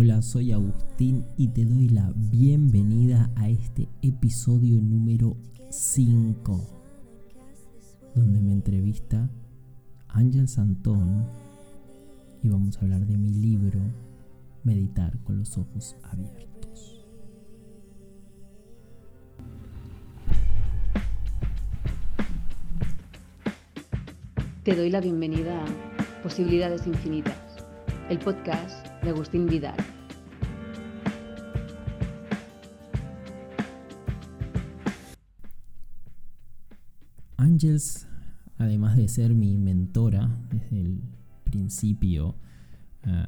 Hola, soy Agustín y te doy la bienvenida a este episodio número 5, donde me entrevista Ángel Santón y vamos a hablar de mi libro Meditar con los ojos abiertos. Te doy la bienvenida a Posibilidades Infinitas, el podcast de Agustín Vidal. Ángels, además de ser mi mentora desde el principio, eh,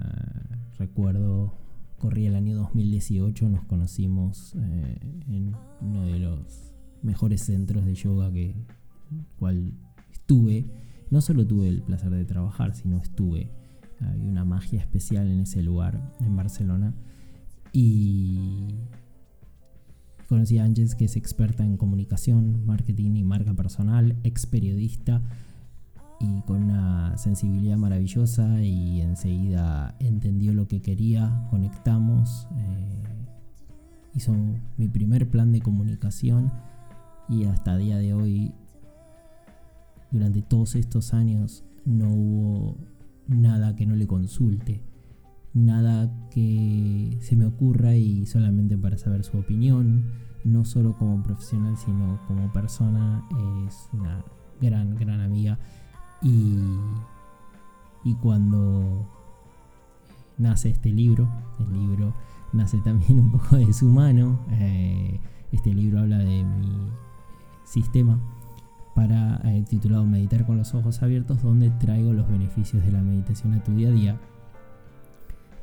recuerdo, corría el año 2018, nos conocimos eh, en uno de los mejores centros de yoga que cual estuve. No solo tuve el placer de trabajar, sino estuve hay una magia especial en ese lugar, en Barcelona. Y conocí a Ángeles, que es experta en comunicación, marketing y marca personal, ex periodista y con una sensibilidad maravillosa y enseguida entendió lo que quería, conectamos, eh, hizo mi primer plan de comunicación y hasta día de hoy, durante todos estos años, no hubo nada que no le consulte, nada que se me ocurra y solamente para saber su opinión, no solo como profesional, sino como persona, es una gran, gran amiga. Y, y cuando nace este libro, el libro nace también un poco de su mano, eh, este libro habla de mi sistema para eh, titulado Meditar con los ojos abiertos, donde traigo los beneficios de la meditación a tu día a día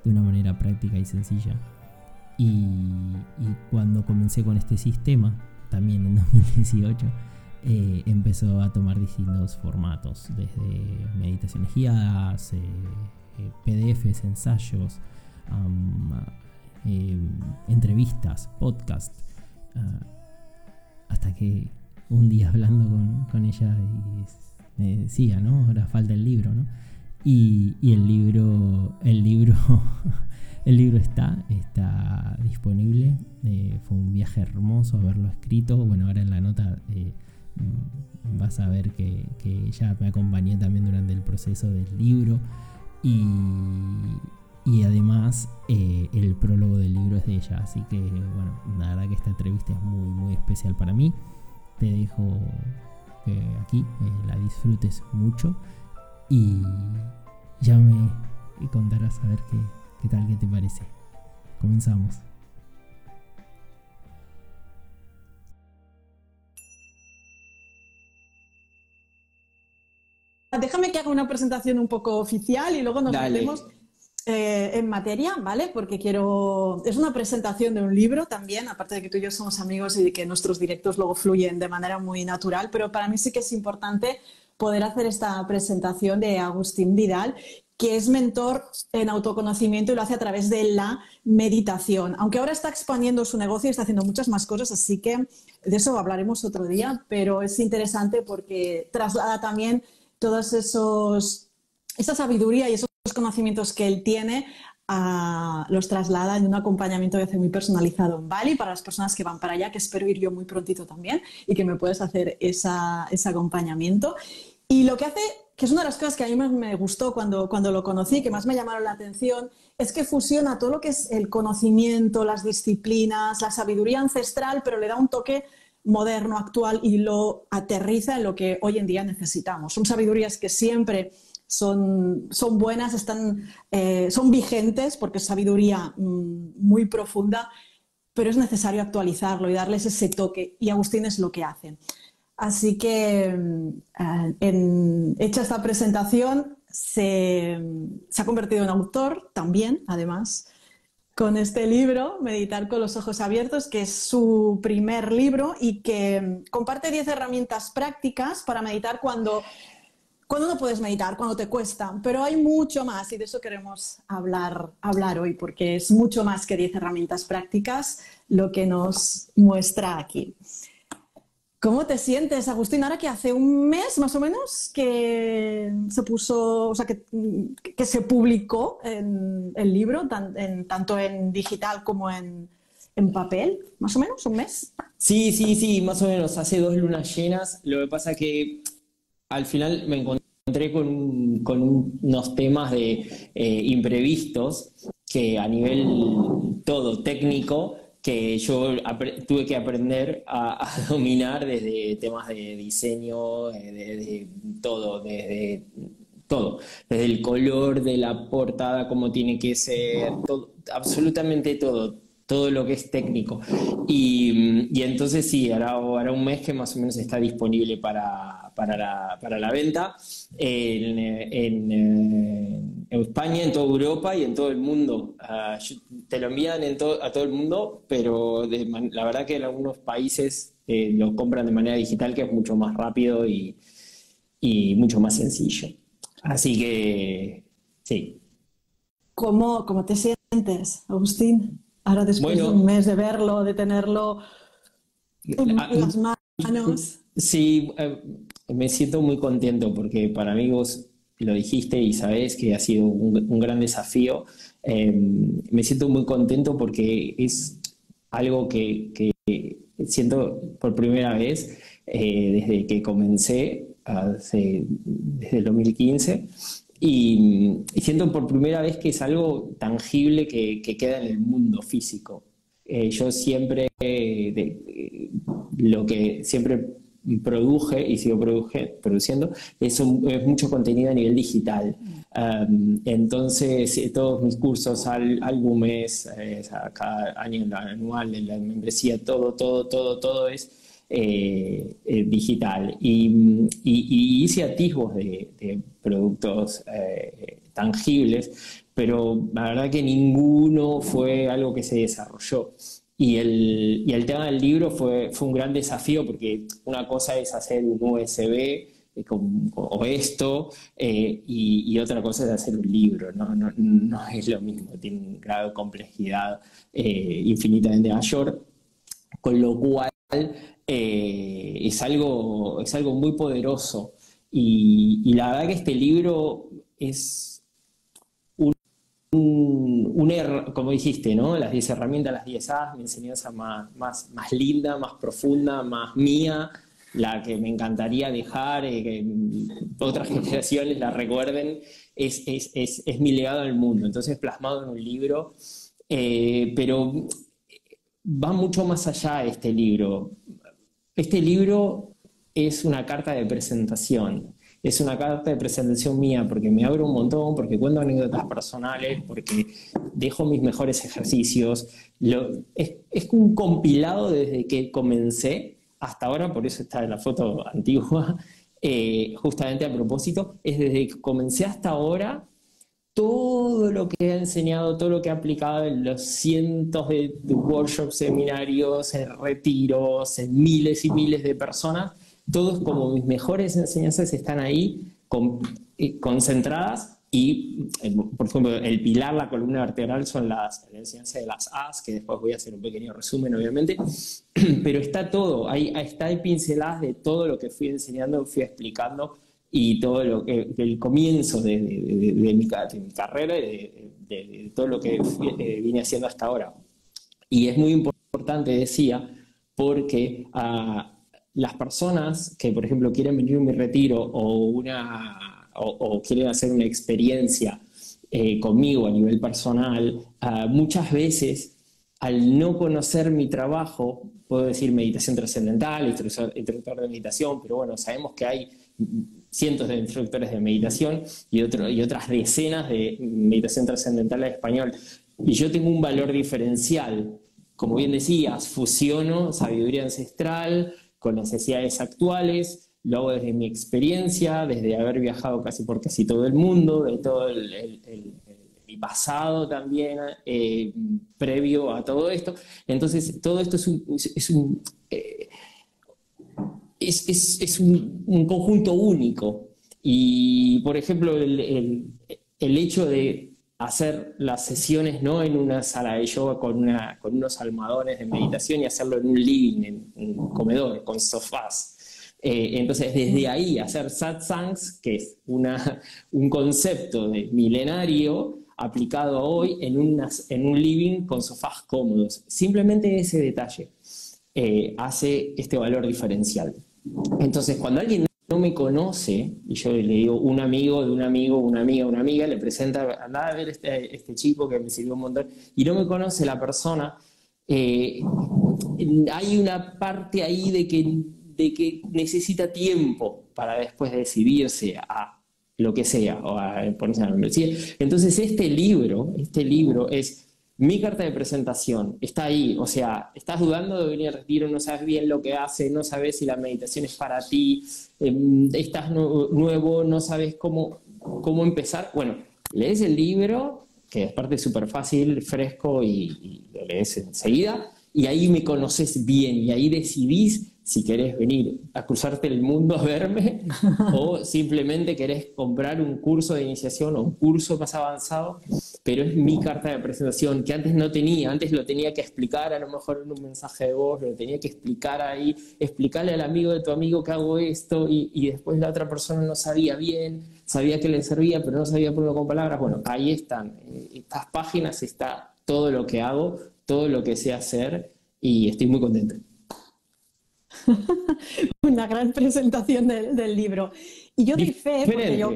de una manera práctica y sencilla. Y, cuando comencé con este sistema, también en 2018, eh, empezó a tomar distintos formatos, desde meditaciones guiadas, eh, PDFs, ensayos, entrevistas, podcasts, ah, hasta que un día hablando con, ella y me decía, ¿no? Ahora falta el libro, ¿no? Y, el libro, el libro, el libro está, está disponible. Eh, fue un viaje hermoso haberlo escrito. Bueno, ahora en la nota eh, mm, vas a ver que, que ya me acompañé también durante el proceso del libro. Y, y además eh, el prólogo del libro es de ella. Así que, bueno, la verdad que esta entrevista es muy, muy especial para mí te dejo que aquí eh, la disfrutes mucho y ya me contarás a ver qué, qué tal, qué te parece. Comenzamos. Déjame que haga una presentación un poco oficial y luego nos metemos eh, en materia, ¿vale? Porque quiero. Es una presentación de un libro también, aparte de que tú y yo somos amigos y de que nuestros directos luego fluyen de manera muy natural, pero para mí sí que es importante poder hacer esta presentación de Agustín Vidal, que es mentor en autoconocimiento y lo hace a través de la meditación. Aunque ahora está expandiendo su negocio y está haciendo muchas más cosas, así que de eso hablaremos otro día, pero es interesante porque traslada también todos esos esa sabiduría y esos conocimientos que él tiene los traslada en un acompañamiento que hace muy personalizado en Bali para las personas que van para allá, que espero ir yo muy prontito también y que me puedes hacer ese acompañamiento. Y lo que hace, que es una de las cosas que a mí me gustó cuando, cuando lo conocí, que más me llamaron la atención, es que fusiona todo lo que es el conocimiento, las disciplinas, la sabiduría ancestral, pero le da un toque moderno, actual y lo aterriza en lo que hoy en día necesitamos. Son sabidurías que siempre son, son buenas, están, eh, son vigentes porque es sabiduría mm, muy profunda, pero es necesario actualizarlo y darles ese toque. Y Agustín es lo que hace. Así que, mm, eh, en, hecha esta presentación, se, se ha convertido en autor también, además, con este libro, Meditar con los ojos abiertos, que es su primer libro y que mm, comparte 10 herramientas prácticas para meditar cuando cuando no puedes meditar, cuando te cuesta, pero hay mucho más y de eso queremos hablar, hablar hoy, porque es mucho más que 10 herramientas prácticas lo que nos muestra aquí. ¿Cómo te sientes, Agustín? Ahora que hace un mes más o menos que se puso, o sea, que, que se publicó en, el libro, tanto en digital como en, en papel, más o menos, un mes. Sí, sí, sí, más o menos, hace dos lunas llenas. Lo que pasa que al final me encontré con, con unos temas de eh, imprevistos que a nivel todo técnico que yo tuve que aprender a, dominar desde temas de diseño, eh, de, todo, desde todo, desde el color de la portada, cómo tiene que ser, todo, absolutamente todo todo lo que es técnico. Y, entonces sí, hará, hará, un mes que más o menos está disponible para, la, venta en, en, España, en toda Europa y en todo el mundo. Ah, te lo envían a todo el mundo, pero la verdad que en algunos países eh, lo compran de manera digital, que es mucho más rápido y, y mucho más sencillo. Así que sí. ¿Cómo, cómo te sientes, Agustín? Ahora después de un mes de verlo, de tenerlo en las manos. Sí, eh, me siento muy contento porque para mí vos lo dijiste y sabés que ha sido un, gran desafío. Em, me siento muy contento porque es algo que, siento por primera vez eh, desde que comencé, hace, desde el 2015, y, siento por primera vez que es algo tangible que, queda en el mundo físico. Eh, yo siempre, eh, lo que siempre produje y sigo produciendo es, es, mucho contenido a nivel digital. Entonces, eh, todos mis cursos, álbumes, cada año anual, en la membresía, todo, todo, todo, todo es eh, eh, digital y, hice atisbos de, productos eh, tangibles, pero la verdad que ninguno fue algo que se desarrolló. Y el, y el tema del libro fue, fue un gran desafío porque una cosa es hacer un USB o esto, y, otra cosa es hacer un libro, no, no, no, es lo mismo, tiene un grado de complejidad infinitamente mayor, con lo cual eh, es, algo, es algo muy poderoso. Y, la verdad que este libro es un, error, como dijiste, ¿no? Las 10 herramientas, las 10 A, mi enseñanza más, más, más linda, más profunda, más mía, la que me encantaría dejar, eh, que otras generaciones la recuerden, es, es, es, es, mi legado al mundo. Entonces, plasmado en un libro, eh, pero va mucho más allá este libro. Este libro es una carta de presentación, es una carta de presentación mía porque me abro un montón, porque cuento anécdotas personales, porque dejo mis mejores ejercicios. es, un compilado desde que comencé hasta ahora, por eso está en la foto antigua, eh, justamente a propósito, es desde que comencé hasta ahora todo lo que he enseñado, todo lo que he aplicado en los cientos de, workshops, seminarios, en retiros, en miles y miles de personas, todos como mis mejores enseñanzas están ahí eh, concentradas y, eh, por ejemplo, el pilar, la columna vertebral son las enseñanzas de las As, que después voy a hacer un pequeño resumen, obviamente, pero está todo, ahí está hay pinceladas de todo lo que fui enseñando, fui explicando y todo lo que el comienzo de, mi, carrera y de, todo lo que eh, vine haciendo hasta ahora. Y es muy importante, decía, porque a las personas que, por ejemplo, quieren venir a mi retiro o, una, o, quieren hacer una experiencia eh, conmigo a nivel personal, muchas veces al no conocer mi trabajo, puedo decir meditación trascendental, instructor de meditación, pero bueno, sabemos que hay cientos de instructores de meditación y, otro, y otras decenas de meditación trascendental en español. Y yo tengo un valor diferencial. Como bien decías, fusiono sabiduría ancestral con necesidades actuales, lo hago desde mi experiencia, desde haber viajado casi por casi todo el mundo, de todo el, mi pasado también, eh, previo a todo esto. Entonces, todo esto es un, es un eh, es, un, conjunto único. Y, por ejemplo, el, hecho de hacer las sesiones no en una sala de yoga con, una, con unos almohadones de meditación y hacerlo en un living, en un comedor, con sofás. Eh, entonces, desde ahí hacer satsangs, que es una, un concepto de milenario aplicado hoy en, en un living con sofás cómodos. Simplemente ese detalle eh, hace este valor diferencial. Entonces, cuando alguien no me conoce, y yo le digo un amigo de un amigo, una amiga, una amiga, le presenta, anda a ver este, este chico que me sirvió un montón, y no me conoce la persona, eh, hay una parte ahí de que, de que necesita tiempo para después decidirse a lo que sea, o a ponerse a la. Entonces este libro, este libro es mi carta de presentación está ahí, o sea, estás dudando de venir al retiro, no sabes bien lo que hace, no sabes si la meditación es para ti, em, estás nuevo, no sabes cómo, cómo empezar. Bueno, lees el libro, que es parte súper fácil, fresco y, y, lo lees enseguida, y ahí me conoces bien y ahí decidís si querés venir a cruzarte el mundo a verme o simplemente querés comprar un curso de iniciación o un curso más avanzado, pero es mi carta de presentación que antes no tenía, antes lo tenía que explicar a lo mejor en un mensaje de voz, lo tenía que explicar ahí, explicarle al amigo de tu amigo que hago esto y, y después la otra persona no sabía bien, sabía que le servía, pero no sabía ponerlo con palabras. Bueno, ahí están, en estas páginas está todo lo que hago, todo lo que sé hacer y estoy muy contento. Una gran presentación del, libro. Y yo doy fe, porque yo...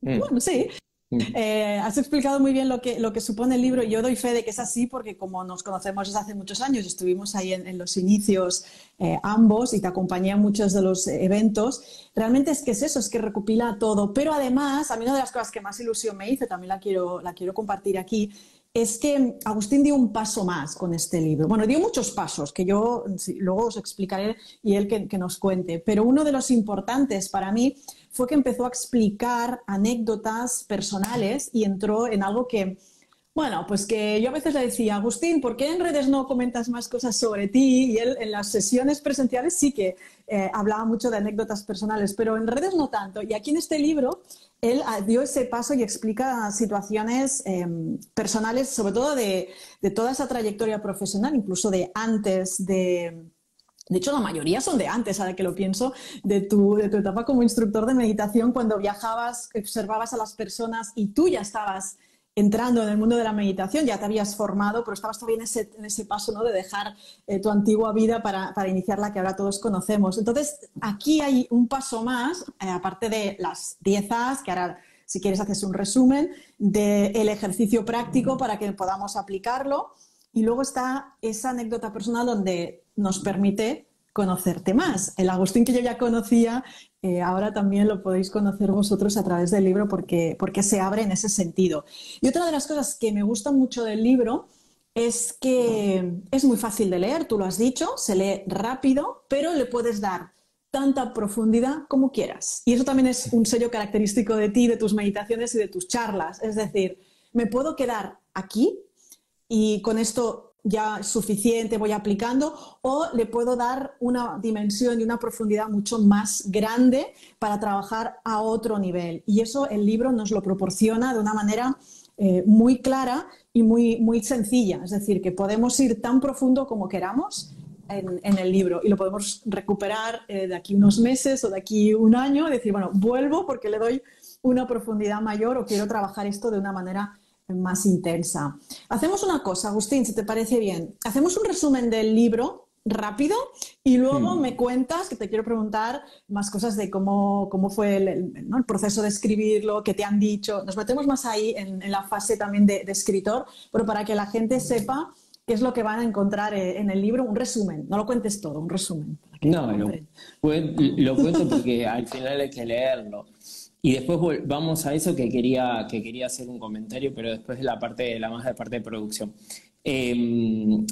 Mm. Bueno, sí. Mm. Eh, has explicado muy bien lo que, lo que supone el libro y yo doy fe de que es así porque como nos conocemos desde hace muchos años, estuvimos ahí en, los inicios eh, ambos y te acompañé a muchos de los eventos, realmente es que es eso, es que recopila todo. Pero además, a mí una de las cosas que más ilusión me hizo, también la quiero, la quiero compartir aquí, es que Agustín dio un paso más con este libro. Bueno, dio muchos pasos que yo luego os explicaré y él que, nos cuente, pero uno de los importantes para mí fue que empezó a explicar anécdotas personales y entró en algo que, bueno, pues que yo a veces le decía, Agustín, ¿por qué en redes no comentas más cosas sobre ti? Y él en las sesiones presenciales sí que eh, hablaba mucho de anécdotas personales, pero en redes no tanto. Y aquí en este libro él ah, dio ese paso y explica situaciones em, personales, sobre todo de, toda esa trayectoria profesional, incluso de antes de... De hecho, la mayoría son de antes, ahora que lo pienso, de tu, de tu etapa como instructor de meditación, cuando viajabas, observabas a las personas y tú ya estabas entrando en el mundo de la meditación, ya te habías formado, pero estabas todavía en ese, paso ¿no? de dejar eh, tu antigua vida para, para, iniciar la que ahora todos conocemos. Entonces, aquí hay un paso más, eh, aparte de las 10 A's, que ahora, si quieres, haces un resumen del ejercicio práctico para que podamos aplicarlo. Y luego está esa anécdota personal donde nos permite conocerte más. El Agustín que yo ya conocía, eh, ahora también lo podéis conocer vosotros a través del libro porque, porque se abre en ese sentido. Y otra de las cosas que me gusta mucho del libro es que es muy fácil de leer, tú lo has dicho, se lee rápido, pero le puedes dar tanta profundidad como quieras. Y eso también es un sello característico de ti, de tus meditaciones y de tus charlas. Es decir, me puedo quedar aquí y con esto ya suficiente, voy aplicando, o le puedo dar una dimensión y una profundidad mucho más grande para trabajar a otro nivel. Y eso el libro nos lo proporciona de una manera eh, muy clara y muy, muy sencilla. Es decir, que podemos ir tan profundo como queramos en, el libro y lo podemos recuperar eh, de aquí unos meses o de aquí un año, decir, bueno, vuelvo porque le doy una profundidad mayor o quiero trabajar esto de una manera más intensa. Hacemos una cosa, Agustín, si te parece bien. Hacemos un resumen del libro rápido y luego me cuentas, que te quiero preguntar más cosas de cómo, cómo fue el, proceso de escribirlo, qué te han dicho. Nos metemos más ahí en, la fase también de, escritor, pero para que la gente sepa qué es lo que van a encontrar eh, en el libro, un resumen. No lo cuentes todo, un resumen. No, lo, lo cuento porque al final hay que leerlo. Y después vamos a eso que quería, que quería hacer un comentario, pero después de la parte la más de parte de producción. Em,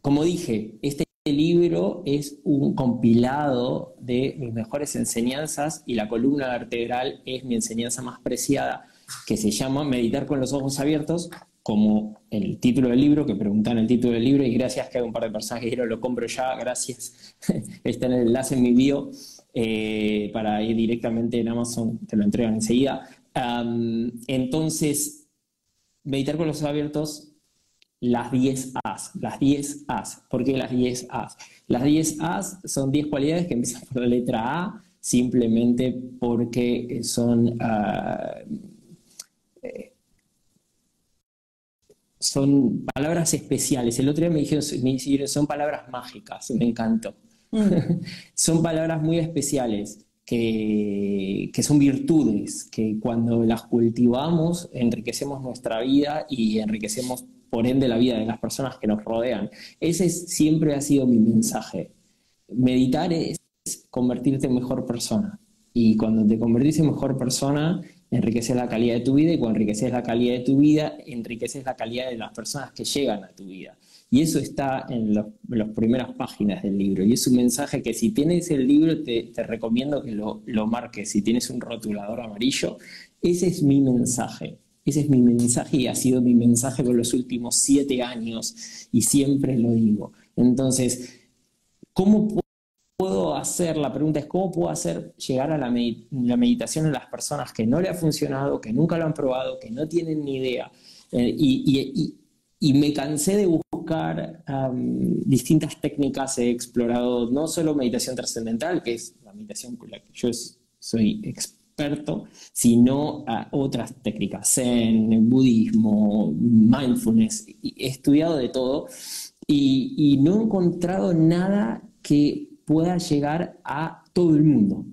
como dije, este libro es un compilado de mis mejores enseñanzas y la columna vertebral es mi enseñanza más preciada, que se llama Meditar con los ojos abiertos, como el título del libro, que preguntan el título del libro, y gracias que hay un par de personas que lo compro ya, gracias, está en el enlace en mi bio. Eh, para ir directamente en Amazon, te lo entregan enseguida. entonces, meditar con los ojos abiertos las 10 As, las 10 As. ¿Por qué las 10 As? Las 10 As son 10 cualidades que empiezan por la letra A, simplemente porque son, uh, son palabras especiales. El otro día me dijeron, me son palabras mágicas, me encantó. Son palabras muy especiales. Que, que, son virtudes, que cuando las cultivamos enriquecemos nuestra vida y enriquecemos por ende la vida de las personas que nos rodean. Ese siempre ha sido mi mensaje. Meditar es convertirte en mejor persona. Y cuando te convertís en mejor persona, enriqueces la calidad de tu vida y cuando enriqueces la calidad de tu vida, enriqueces la calidad de las personas que llegan a tu vida. Y eso está en, las primeras páginas del libro. Y es un mensaje que si tienes el libro te, recomiendo que lo, lo marques. Si tienes un rotulador amarillo, ese es mi mensaje. Ese es mi mensaje y ha sido mi mensaje por los últimos siete años y siempre lo digo. Entonces, ¿cómo puedo hacer? La pregunta es, ¿cómo puedo hacer llegar a la, meditación a las personas que no le ha funcionado, que nunca lo han probado, que no tienen ni idea? Eh, y, me cansé de buscar distintas técnicas, he explorado no solo meditación trascendental, que es la meditación con la que yo soy experto, sino a otras técnicas, zen, budismo, mindfulness, he estudiado de todo y, no he encontrado nada que pueda llegar a todo el mundo,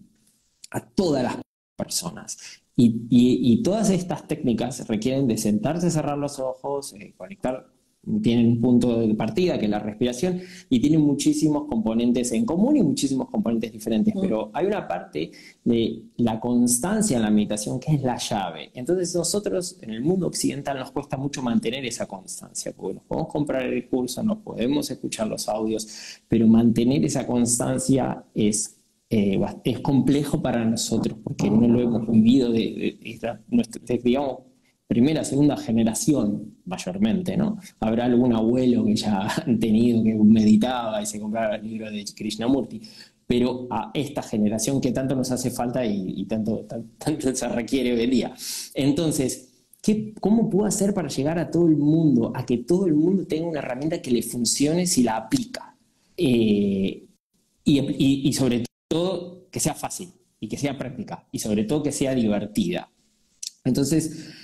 a todas las personas. Y, todas estas técnicas requieren de sentarse, cerrar los ojos, eh, conectar tienen un punto de partida que es la respiración y tienen muchísimos componentes en común y muchísimos componentes diferentes, pero hay una parte de la constancia en la meditación que es la llave. Entonces nosotros en el mundo occidental nos cuesta mucho mantener esa constancia, porque nos podemos comprar el curso, nos podemos escuchar los audios, pero mantener esa constancia es eh, es complejo para nosotros porque no lo hemos vivido de, de digamos, primera, segunda generación, mayormente, ¿no? Habrá algún abuelo que ya han tenido, que meditaba y se compraba el libro de Krishnamurti, pero a esta generación que tanto nos hace falta y, tanto, tanto, se requiere hoy en día. Entonces, ¿qué, ¿cómo puedo hacer para llegar a todo el mundo, a que todo el mundo tenga una herramienta que le funcione si la aplica? Eh, y, y sobre todo, que sea fácil y que sea práctica y sobre todo que sea divertida. Entonces,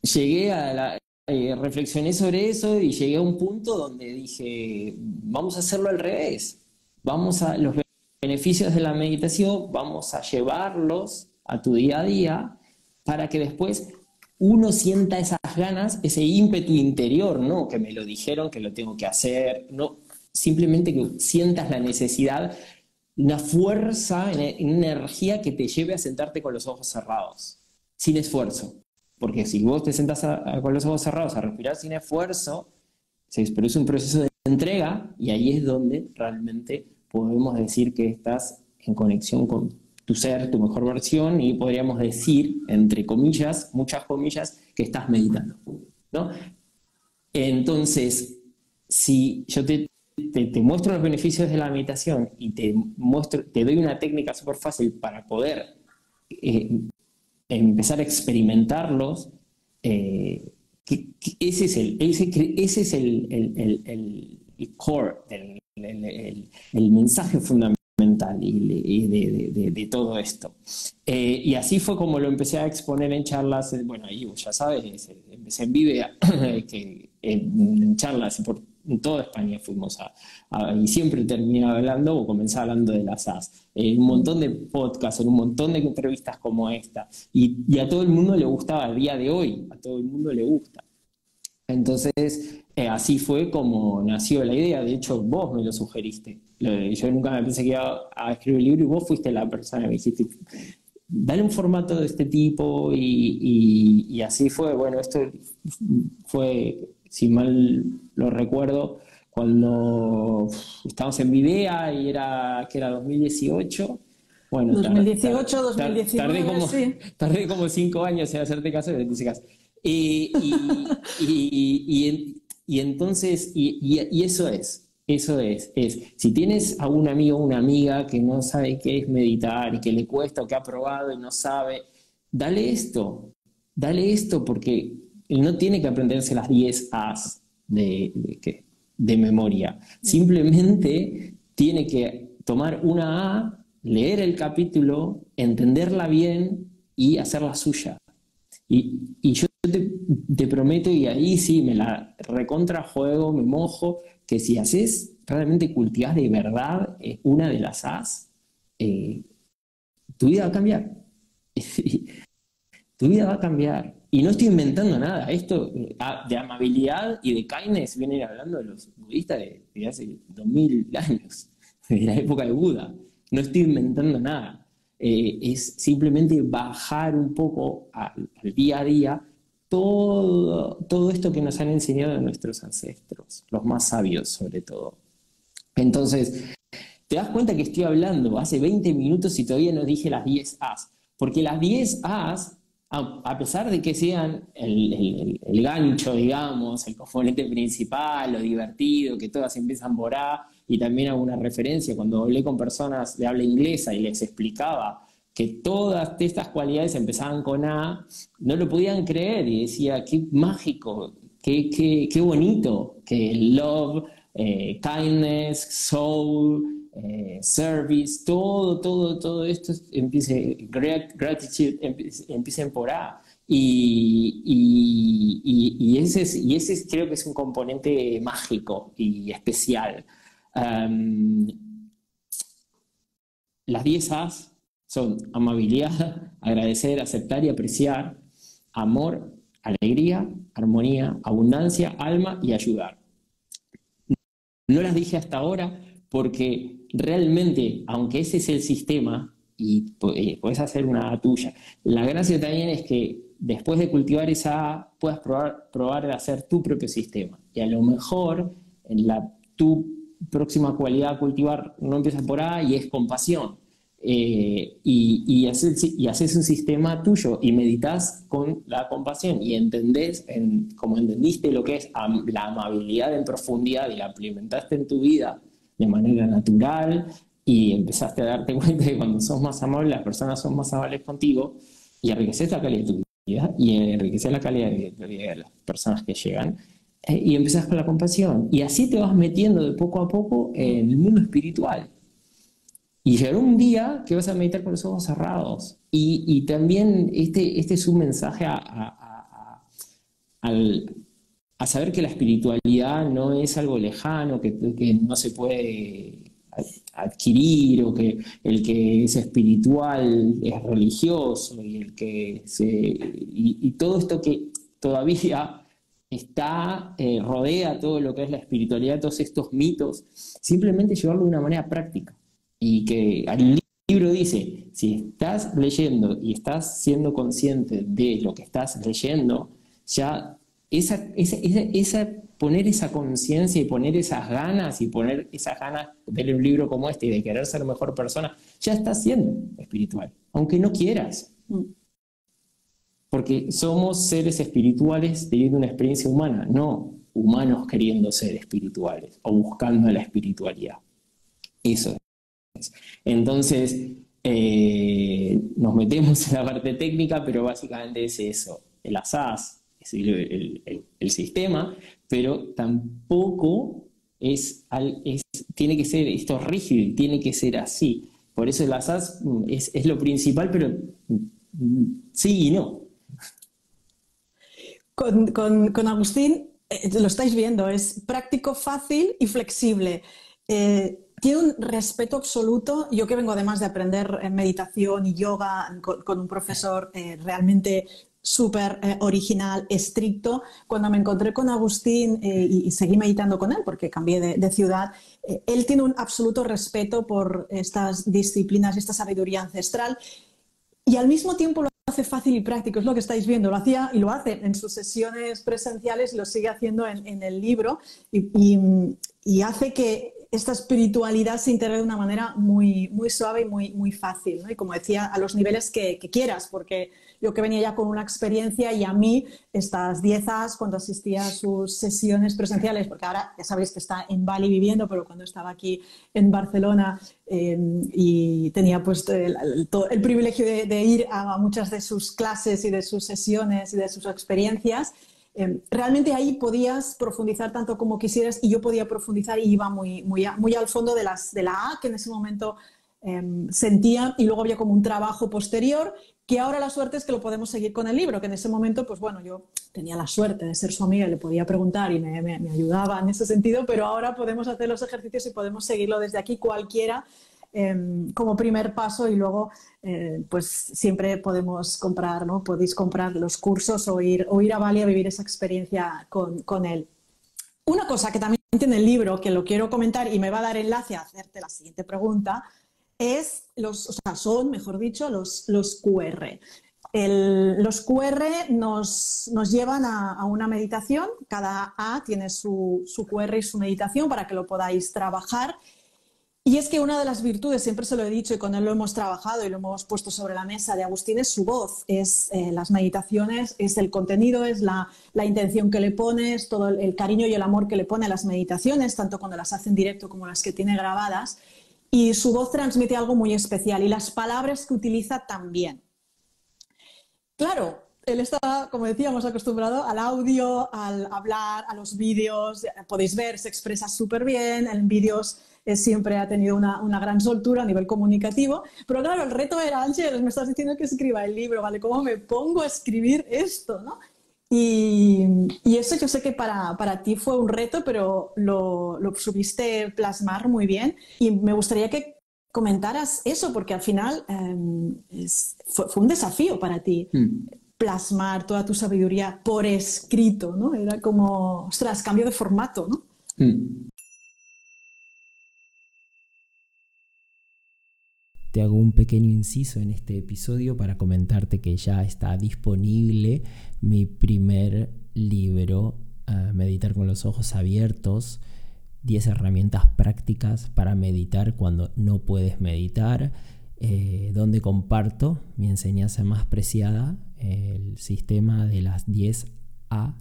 llegué a la, eh, reflexioné sobre eso y llegué a un punto donde dije, vamos a hacerlo al revés, vamos a los beneficios de la meditación, vamos a llevarlos a tu día a día para que después uno sienta esas ganas, ese ímpetu interior, no que me lo dijeron que lo tengo que hacer, no, simplemente que sientas la necesidad, una fuerza, una energía que te lleve a sentarte con los ojos cerrados, sin esfuerzo. Porque si vos te sentás con los ojos cerrados a respirar sin esfuerzo, se produce un proceso de entrega y ahí es donde realmente podemos decir que estás en conexión con tu ser, tu mejor versión y podríamos decir, entre comillas, muchas comillas, que estás meditando. ¿no? Entonces, si yo te, te, muestro los beneficios de la meditación y te, muestro, te doy una técnica súper fácil para poder eh, empezar a experimentarlos, eh, ese es el, ese, ese es el, el, el, el core, el, mensaje fundamental y, de, de, de, todo esto. Eh, y así fue como lo empecé a exponer en charlas, eh, bueno, ahí ya sabes, empecé en Vive, que, en, charlas por en toda España fuimos a, y siempre terminaba hablando o comenzaba hablando de las SAS. En un montón de podcasts, en un montón de entrevistas como esta. Y, a todo el mundo le gustaba a día de hoy, a todo el mundo le gusta. Entonces, eh, así fue como nació la idea. De hecho, vos me lo sugeriste. Yo nunca me pensé que iba a escribir el libro y vos fuiste la persona que me dijiste, dale un formato de este tipo y así fue. Bueno, esto fue si mal lo recuerdo, cuando estábamos en Videa y era que era 2018. Bueno, 2018, 2019, tardé como, tardé como cinco años en hacerte caso y te caso. Y, y, y, entonces, y, eso es, eso es, es, si tienes a un amigo o una amiga que no sabe qué es meditar y que le cuesta o que ha probado y no sabe, dale esto, dale esto porque no tiene que aprenderse las 10 As de, de memoria. Simplemente tiene que tomar una A, leer el capítulo, entenderla bien y hacerla suya. Y, yo te, prometo, y ahí sí me la recontrajuego, me mojo, que si haces, realmente cultivas de verdad eh, una de las As, eh, tu vida va a cambiar. tu vida va a cambiar. Y no estoy inventando nada. Esto eh, de amabilidad y de kindness vienen hablando de los budistas de, hace 2000 años, de la época de Buda. No estoy inventando nada. Eh, es simplemente bajar un poco al, día a día todo, todo esto que nos han enseñado nuestros ancestros, los más sabios sobre todo. Entonces, te das cuenta que estoy hablando hace 20 minutos y todavía no dije las 10 As, porque las 10 As a, pesar de que sean el, gancho, digamos, el componente principal, lo divertido, que todas empiezan por A, y también hago una referencia cuando hablé con personas de habla inglesa y les explicaba que todas estas cualidades empezaban con A, no lo podían creer y decía, qué mágico, qué, qué, bonito que love, eh, kindness, soul, eh, service, todo, todo, todo esto empieza, gratitude empiecen por A. Y, y, ese es, y ese creo que es un componente mágico y especial. las 10 A's son amabilidad, agradecer, aceptar y apreciar, amor, alegría, armonía, abundancia, alma y ayudar. No las dije hasta ahora porque realmente, aunque ese es el sistema, y eh, puedes hacer una tuya, la gracia también es que después de cultivar esa A, puedas probar, probar de hacer tu propio sistema. Y a lo mejor en la, tu próxima cualidad a cultivar no empieza por A y es compasión. Eh, y, y, haces, y, haces, un sistema tuyo y meditas con la compasión y entendés, en, como entendiste lo que es la amabilidad en profundidad y la implementaste en tu vida de manera natural y empezaste a darte cuenta que cuando sos más amable, las personas son más amables contigo y enriqueces la calidad de tu vida y enriqueces la calidad de, de las personas que llegan eh, y empezás con la compasión. Y así te vas metiendo de poco a poco en el mundo espiritual. Y llegará un día que vas a meditar con los ojos cerrados. Y, y también este, este es un mensaje a, al, a saber que la espiritualidad no es algo lejano, que, no se puede adquirir o que el que es espiritual es religioso y el que se y, todo esto que todavía está eh, rodea todo lo que es la espiritualidad todos estos mitos simplemente llevarlo de una manera práctica. Y que el libro dice si estás leyendo y estás siendo consciente de lo que estás leyendo ya esa, esa, poner esa conciencia y poner esas ganas y poner esas ganas de leer un libro como este y de querer ser mejor persona, ya estás siendo espiritual, aunque no quieras. Mm. Porque somos seres espirituales teniendo una experiencia humana, no humanos queriendo ser espirituales o buscando la espiritualidad. Eso es. Entonces, eh, nos metemos en la parte técnica, pero básicamente es eso. El asaz, el, sistema, pero tampoco es, tiene que ser esto rígido, tiene que ser así. Por eso el asaz mm, es, lo principal, pero mm, sí y no. Con, Agustín, eh, lo estáis viendo, es práctico, fácil y flexible. Eh, tiene un respeto absoluto. Yo que vengo además de aprender meditación y yoga con, un profesor eh, realmente súper eh, original, estricto. Cuando me encontré con Agustín eh, y, seguí meditando con él, porque cambié de, ciudad, eh, él tiene un absoluto respeto por estas disciplinas, esta sabiduría ancestral, y al mismo tiempo lo hace fácil y práctico, es lo que estáis viendo, lo hacía y lo hace en sus sesiones presenciales y lo sigue haciendo en, el libro, y, hace que esta espiritualidad se integre de una manera muy, muy suave y muy, fácil, y como decía, a los niveles que quieras, porque yo que venía ya con una experiencia y a mí estas 10 as cuando asistía a sus sesiones presenciales, porque ahora ya sabéis que está en Bali viviendo, pero cuando estaba aquí en Barcelona em, y tenía pues el, el, privilegio de, ir a muchas de sus clases y de sus sesiones y de sus experiencias, Em, realmente ahí podías profundizar tanto como quisieras y yo podía profundizar y iba muy, muy, muy al fondo de, las, de la A que en ese momento em, sentía y luego había como un trabajo posterior que ahora la suerte es que lo podemos seguir con el libro, que en ese momento, pues bueno, yo tenía la suerte de ser su amiga y le podía preguntar y me, ayudaba en ese sentido, pero ahora podemos hacer los ejercicios y podemos seguirlo desde aquí cualquiera Em, como primer paso y luego eh, pues siempre podemos comprar, ¿no? Podéis comprar los cursos o ir, a Bali a vivir esa experiencia con, con él. Una cosa que también tiene el libro, que lo quiero comentar y me va a dar enlace a hacerte la siguiente pregunta, es los, o sea, son, mejor dicho, los, los QR. El, los QR nos, nos llevan a, una meditación, cada A tiene su, su QR y su meditación para que lo podáis trabajar y es que una de las virtudes, siempre se lo he dicho y con él lo hemos trabajado y lo hemos puesto sobre la mesa de Agustín, es su voz, es eh, las meditaciones, es el contenido, es la, la intención que le pones, todo el, cariño y el amor que le pone a las meditaciones, tanto cuando las hace en directo como las que tiene grabadas. Y su voz transmite algo muy especial y las palabras que utiliza también. Claro, él está, como decíamos, acostumbrado al audio, al hablar, a los vídeos. Podéis ver, se expresa súper bien. En vídeos siempre ha tenido una, una, gran soltura a nivel comunicativo. Pero claro, el reto era, Ángel, me estás diciendo que escriba el libro, ¿vale? ¿Cómo me pongo a escribir esto, no? Y, y eso yo sé que para, para, ti fue un reto, pero lo, lo subiste plasmar muy bien. Y me gustaría que comentaras eso, porque al final eh, es, fue, fue, un desafío para ti. Mm plasmar toda tu sabiduría por escrito, ¿no? Era como, ostras, cambio de formato, ¿no? Mm. Hago un pequeño inciso en este episodio para comentarte que ya está disponible mi primer libro, uh, Meditar con los ojos abiertos, 10 herramientas prácticas para meditar cuando no puedes meditar, eh, donde comparto mi enseñanza más preciada, el sistema de las 10 A,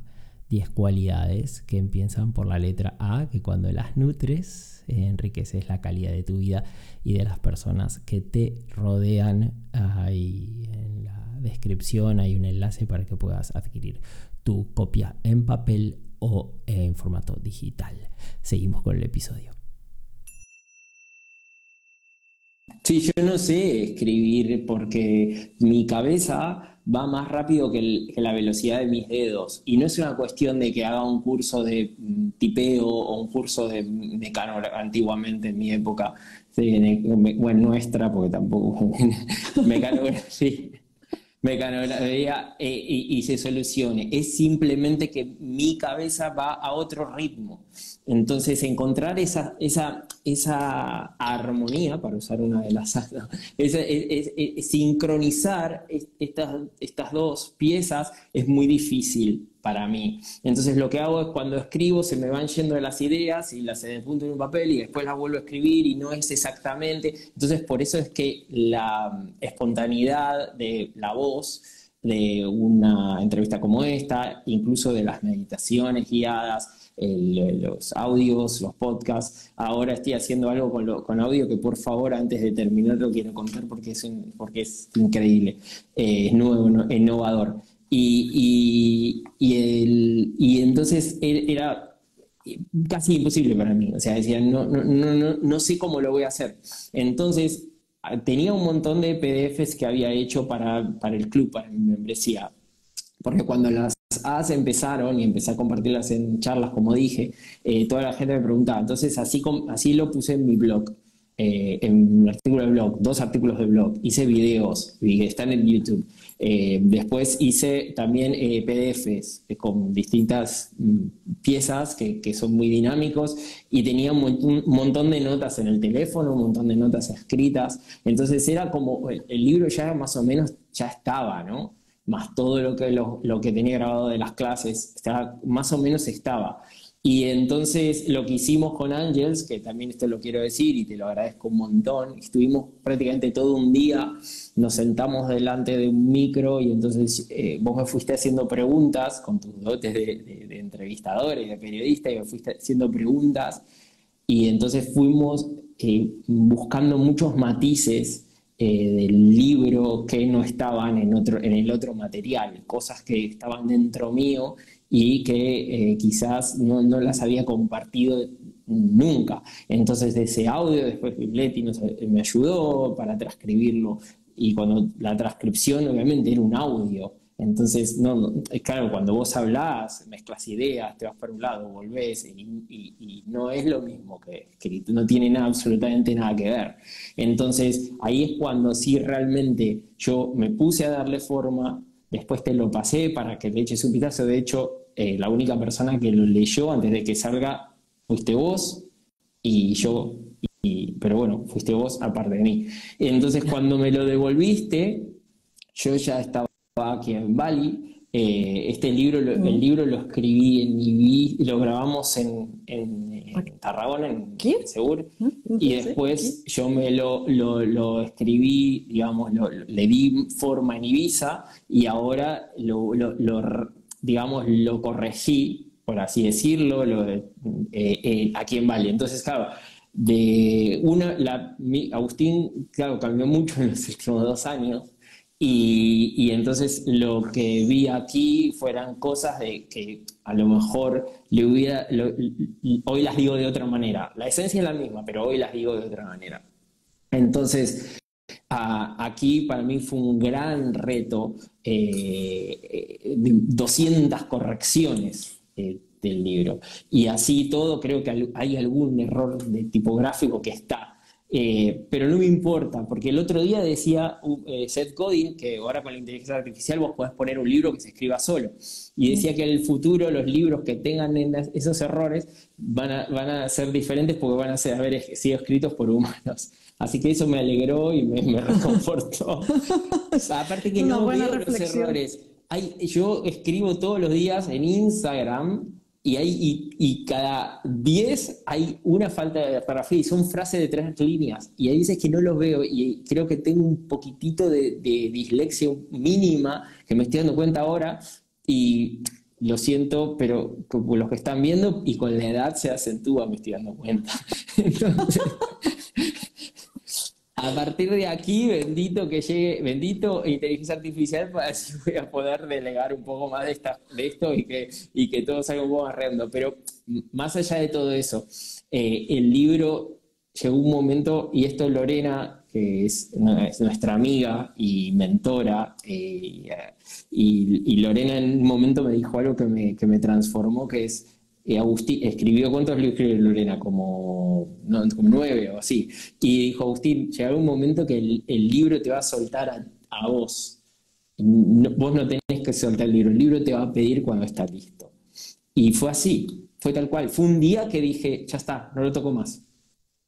10 cualidades que empiezan por la letra A, que cuando las nutres enriqueces la calidad de tu vida y de las personas que te rodean. Ahí en la descripción hay un enlace para que puedas adquirir tu copia en papel o en formato digital. Seguimos con el episodio. Sí, yo no sé escribir porque mi cabeza va más rápido que, el, que, la velocidad de mis dedos. Y no es una cuestión de que haga un curso de mm, tipeo o un curso de mecano antiguamente en mi época, bueno, nuestra, porque tampoco mecanografía, mecanografía eh, y, y se solucione. Es simplemente que mi cabeza va a otro ritmo. Entonces, encontrar esa, esa, esa armonía, para usar una de las... sincronizar estas, estas dos piezas es muy difícil para mí. Entonces, lo que hago es cuando escribo, se me van yendo las ideas y las punto en un papel y después las vuelvo a escribir y no es exactamente... Entonces, por eso es que la espontaneidad de la voz de una entrevista como esta, incluso de las meditaciones guiadas, los audios, los podcasts. Ahora estoy haciendo algo con, lo, con, audio que por favor antes de terminar lo quiero contar porque es, un, porque es increíble, eh, es nuevo, no, innovador. Y, y, el, y entonces era casi imposible para mí. O sea, decía, no, no, no, no sé cómo lo voy a hacer. Entonces, tenía un montón de PDFs que había hecho para, para el club, para mi membresía. Porque cuando las As empezaron y empecé a compartirlas en charlas, como dije, eh, toda la gente me preguntaba. Entonces, así, así lo puse en mi blog, eh, en un artículo de blog, dos artículos de blog. Hice videos, que están en YouTube. Eh, después hice también PDFs con distintas mm, piezas que, que, son muy dinámicos y tenía un, un, montón de notas en el teléfono, un montón de notas escritas. Entonces era como, el, el libro ya más o menos ya estaba, ¿no? Más todo lo que, lo, que tenía grabado de las clases, estaba, más o menos estaba. Y entonces lo que hicimos con Angels, que también esto lo quiero decir y te lo agradezco un montón, estuvimos prácticamente todo un día, nos sentamos delante de un micro y entonces eh, vos me fuiste haciendo preguntas con tus dotes de, de, de entrevistador y de periodista y me fuiste haciendo preguntas y entonces fuimos eh, buscando muchos matices eh, del libro que no estaban en, otro, en el otro material, cosas que estaban dentro mío y que eh, quizás no, no, las había compartido nunca. Entonces ese audio después Leti me ayudó para transcribirlo y cuando la transcripción obviamente era un audio. Entonces, no, claro, cuando vos hablás, mezclas ideas, te vas para un lado, volvés, y, no es lo mismo que escrito, no tiene absolutamente nada que ver. Entonces, ahí es cuando sí realmente yo me puse a darle forma, después te lo pasé para que le eches un pitazo. De hecho, eh, la única persona que lo leyó antes de que salga fuiste vos y yo, pero bueno, fuiste vos aparte de mí. Entonces, cuando me lo devolviste, yo ya estaba aquí en Bali. Eh, este libro, el mm. libro lo escribí en y lo grabamos en, en, Tarragona, en Segur, y después yo me lo, lo, escribí, digamos, le di forma en Ibiza y ahora lo, digamos, lo corregí, por así decirlo, eh, eh, aquí en Bali. Entonces, claro, de una, la, Agustín, claro, cambió mucho en los últimos dos años, y, entonces lo que vi aquí fueran cosas de que a lo mejor le hubiera, hoy las digo de otra manera. La esencia es la misma, pero hoy las digo de otra manera. Entonces, aquí para mí fue un gran reto, 200 eh, correcciones eh, del libro. Y así todo, creo que hay algún error de tipográfico que está eh, pero no me importa, porque el otro día decía eh, Seth Godin que ahora con la inteligencia artificial vos podés poner un libro que se escriba solo. Y decía que en el futuro los libros que tengan esos errores van a, van a ser diferentes porque van a ser, haber sido escritos por humanos. Así que eso me alegró y me, me reconfortó. aparte que no veo los errores. Hay, yo escribo todos los días en Instagram y, hay, y, cada 10 hay una falta de ortografía y son frases de tres líneas. Y hay veces que no los veo y creo que tengo un poquitito de, dislexia mínima que me estoy dando cuenta ahora y lo siento, pero como los que están viendo y con la edad se acentúa, me estoy dando cuenta. Entonces, a partir de aquí, bendito que llegue, bendito inteligencia artificial, para así voy a poder delegar un poco más de, esta, de esto y que, y que todo salga un poco más redondo. Pero más allá de todo eso, eh, el libro llegó un momento, y esto Lorena, que es, nuestra amiga y mentora, eh, y, y, Lorena en un momento me dijo algo que me, que me transformó, que es Agustín escribió, ¿cuántos libros escribió Lorena? Como, nueve o así. Y dijo, Agustín, llegará un momento que el, libro te va a soltar a, vos. vos no tenés que soltar el libro, el libro te va a pedir cuando está listo. Y fue así, fue tal cual. Fue un día que dije, ya está, no lo toco más.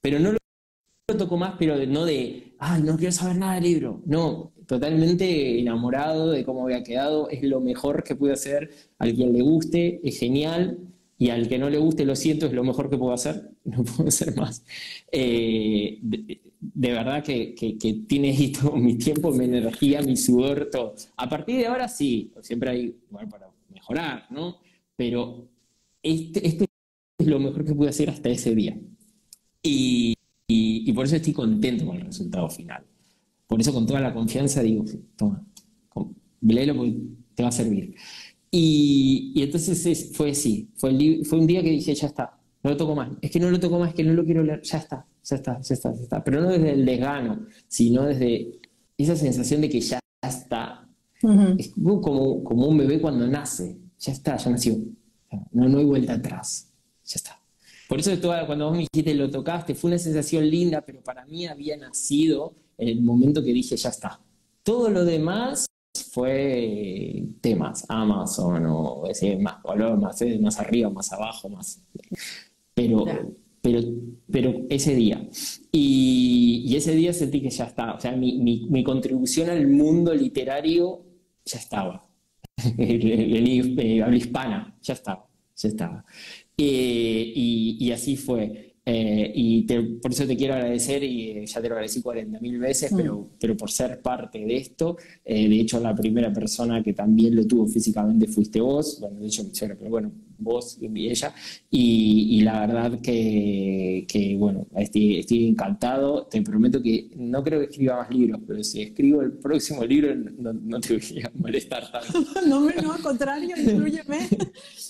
Pero no lo toco más, pero no de, ay, no quiero saber nada del libro. No, totalmente enamorado de cómo había quedado. Es lo mejor que pude hacer. A quien le guste, es genial y al que no le guste, lo siento, es lo mejor que puedo hacer, no puedo hacer más. Eh, de, verdad que, que, tiene ahí todo mi tiempo, mi energía, mi sudor, todo. A partir de ahora sí, siempre hay lugar para mejorar, ¿no? Pero este, este, es lo mejor que pude hacer hasta ese día. Y, y, por eso estoy contento con el resultado final. Por eso con toda la confianza digo, toma, léelo porque te va a servir. Y, entonces fue así, fue, fue un día que dije, ya está, no lo toco más. Es que no lo toco más, es que no lo quiero leer, ya está, ya está, ya está, ya está. Pero no desde el desgano, sino desde esa sensación de que ya está. Es como, como un bebé cuando nace, ya está, ya nació. No, no hay vuelta atrás, ya está. Por eso cuando vos me dijiste lo tocaste, fue una sensación linda, pero para mí había nacido en el momento que dije, ya está. Todo lo demás fue temas, Amazon o ese más color, más, más arriba, más abajo, más. Pero, pero, pero ese día. Y, ese día sentí que ya estaba. O sea, mi, mi, contribución al mundo literario ya estaba. habla hispana, ya estaba, ya estaba. Eh, y, y así fue. Eh, y por eso te quiero agradecer, y eh, ya te lo agradecí 40.000 veces, pero, mm. pero por ser parte de esto. Eh, de hecho, la primera persona que también lo tuvo físicamente fuiste vos. Bueno, de hecho, pero bueno, vos y ella, y, la verdad que, bueno, estoy, estoy, encantado, te prometo que no creo que escriba más libros, pero si escribo el próximo libro no, te voy a molestar tanto. no, no, al contrario, incluyeme.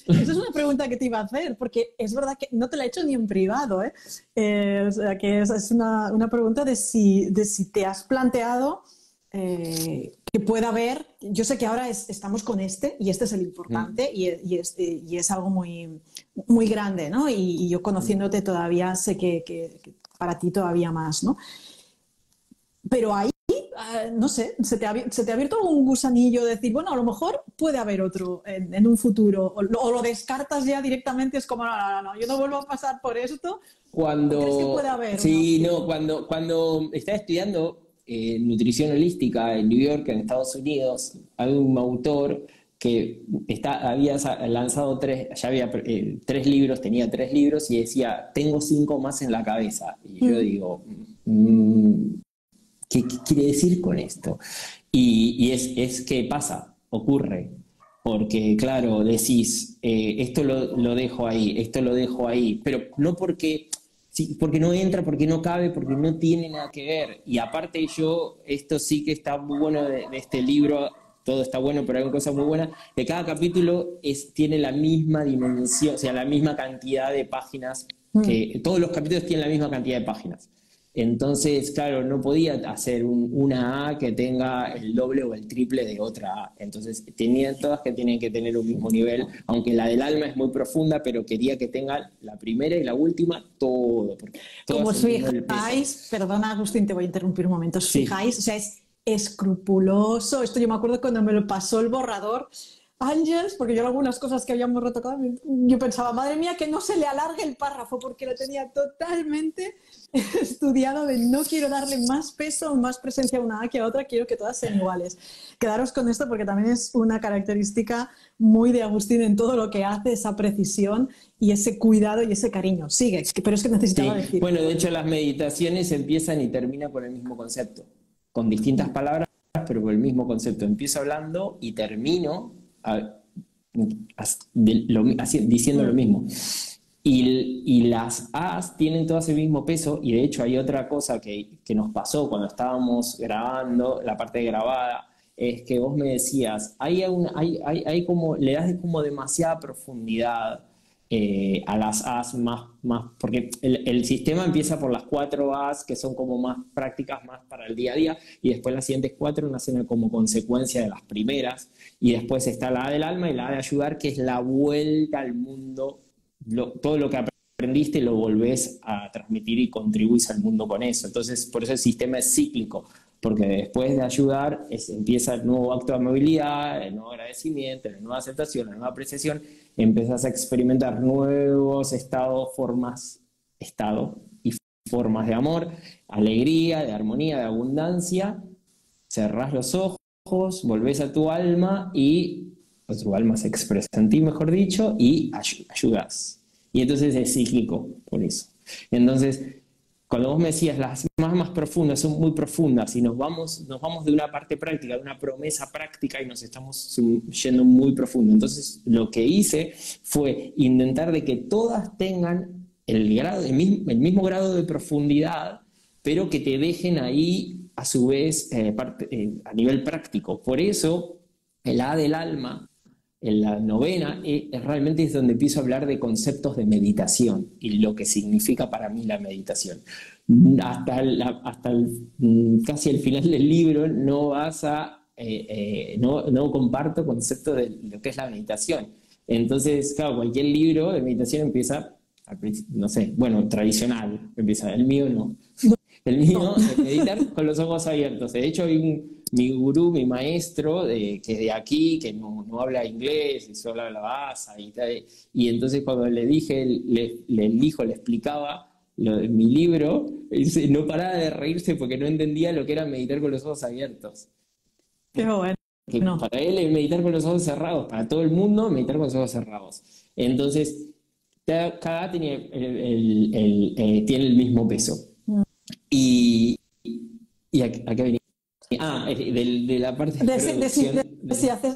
Esa es una pregunta que te iba a hacer, porque es verdad que no te la he hecho ni en privado, ¿eh? eh o sea, que es, una, una, pregunta de si, de si te has planteado... Eh, que pueda haber, yo sé que ahora estamos con este y este es el importante mm. y, es, y, es, algo muy, muy grande, ¿no? Y, yo conociéndote todavía sé que, para ti todavía más, ¿no? Pero ahí, ah, no sé, se te, ha, se te, ha, abierto un gusanillo de decir, bueno, a lo mejor puede haber otro en, un futuro, o lo, descartas ya directamente, es como, no, no, no, yo no vuelvo a pasar por esto. Cuando... ¿Crees que puede haber? Sí, no, cuando, cuando estaba estudiando eh, nutrición holística en New York, en Estados Unidos, hay un autor que está, había lanzado tres, ya había eh, tres libros, tenía tres libros y decía, tengo cinco más en la cabeza. Y yo mm. digo, mm, ¿qué, quiere decir con esto? Y, es, es que pasa, ocurre. Porque, claro, decís, eh, esto lo, lo dejo ahí, esto lo dejo ahí, pero no porque porque no entra, porque no cabe, porque no tiene nada que ver. Y aparte yo, esto sí que está muy bueno de, este libro, todo está bueno, pero hay una cosa muy buena, que cada capítulo es, tiene la misma dimensión, o sea, la misma cantidad de páginas, mm. que todos los capítulos tienen la misma cantidad de páginas. Entonces, claro, no podía hacer una A que tenga el doble o el triple de otra A. Entonces, tenían todas que tienen que tener un mismo nivel, aunque la del alma es muy profunda, pero quería que tengan la primera y la última todo. Como os fijáis, perdona Agustín, te voy a interrumpir un momento, os fijáis, o sea, es escrupuloso. Esto yo me acuerdo cuando me lo pasó el borrador. Ángels, porque yo algunas cosas que habíamos retocado, yo pensaba, madre mía, que no se le alargue el párrafo, porque lo tenía totalmente estudiado de no quiero darle más peso o más presencia a una A que a otra, quiero que todas sean iguales. Quedaros con esto porque también es una característica muy de Agustín en todo lo que hace, esa precisión y ese cuidado y ese cariño. Sigue, pero es que necesitaba decir. Bueno, de hecho las meditaciones empiezan y terminan con el mismo concepto, con distintas palabras, pero con el mismo concepto. Empiezo hablando y termino diciendo lo mismo. Y, las As tienen todo ese mismo peso y de hecho hay otra cosa que, nos pasó cuando estábamos grabando, la parte grabada, es que vos me decías, hay, hay, hay, como, le das como demasiada profundidad eh, a las As más, más porque el, sistema empieza por las cuatro As que son como más prácticas, más para el día a día, y después las siguientes cuatro nacen como consecuencia de las primeras, y después está la A del alma y la A de ayudar, que es la vuelta al mundo todo lo que aprendiste lo volvés a transmitir y contribuís al mundo con eso. Entonces, por eso el sistema es cíclico, porque después de ayudar empieza el nuevo acto de amabilidad, el nuevo agradecimiento, la nueva aceptación, la nueva apreciación, empezás a experimentar nuevos estados, formas, estado y formas de amor, alegría, de armonía, de abundancia, cerrás los ojos, volvés a tu alma y tu alma se expresa en ti, mejor dicho, y ayudas. Y entonces es cíclico, por eso. Entonces, cuando vos me decías las más más profundas son muy profundas y nos vamos, nos vamos de una parte práctica, de una promesa práctica y nos estamos yendo muy profundo. Entonces, lo que hice fue intentar de que todas tengan el, grado, el, mismo, grado de profundidad, pero que te dejen ahí a su vez eh, eh, a nivel práctico. Por eso, el A del alma en la novena, eh, realmente es donde empiezo a hablar de conceptos de meditación y lo que significa para mí la meditación. Hasta, hasta mm, casi el final del libro no vas a, eh, eh, no, no, comparto conceptos de lo que es la meditación. Entonces, claro, cualquier libro de meditación empieza, no sé, bueno, tradicional, empieza, el mío no. El mío es meditar con los ojos abiertos. De hecho, hay un, mi gurú, mi maestro, que es de aquí, que no, habla inglés, solo habla basa y tal. Y entonces cuando le dije, le, le dijo, le explicaba lo de mi libro, no paraba de reírse porque no entendía lo que era meditar con los ojos abiertos. Qué bueno. Para él es meditar con los ojos cerrados, para todo el mundo meditar con los ojos cerrados. Entonces, cada tiene el, eh, tiene el mismo peso. Y, y acá venía ah, de, la parte de,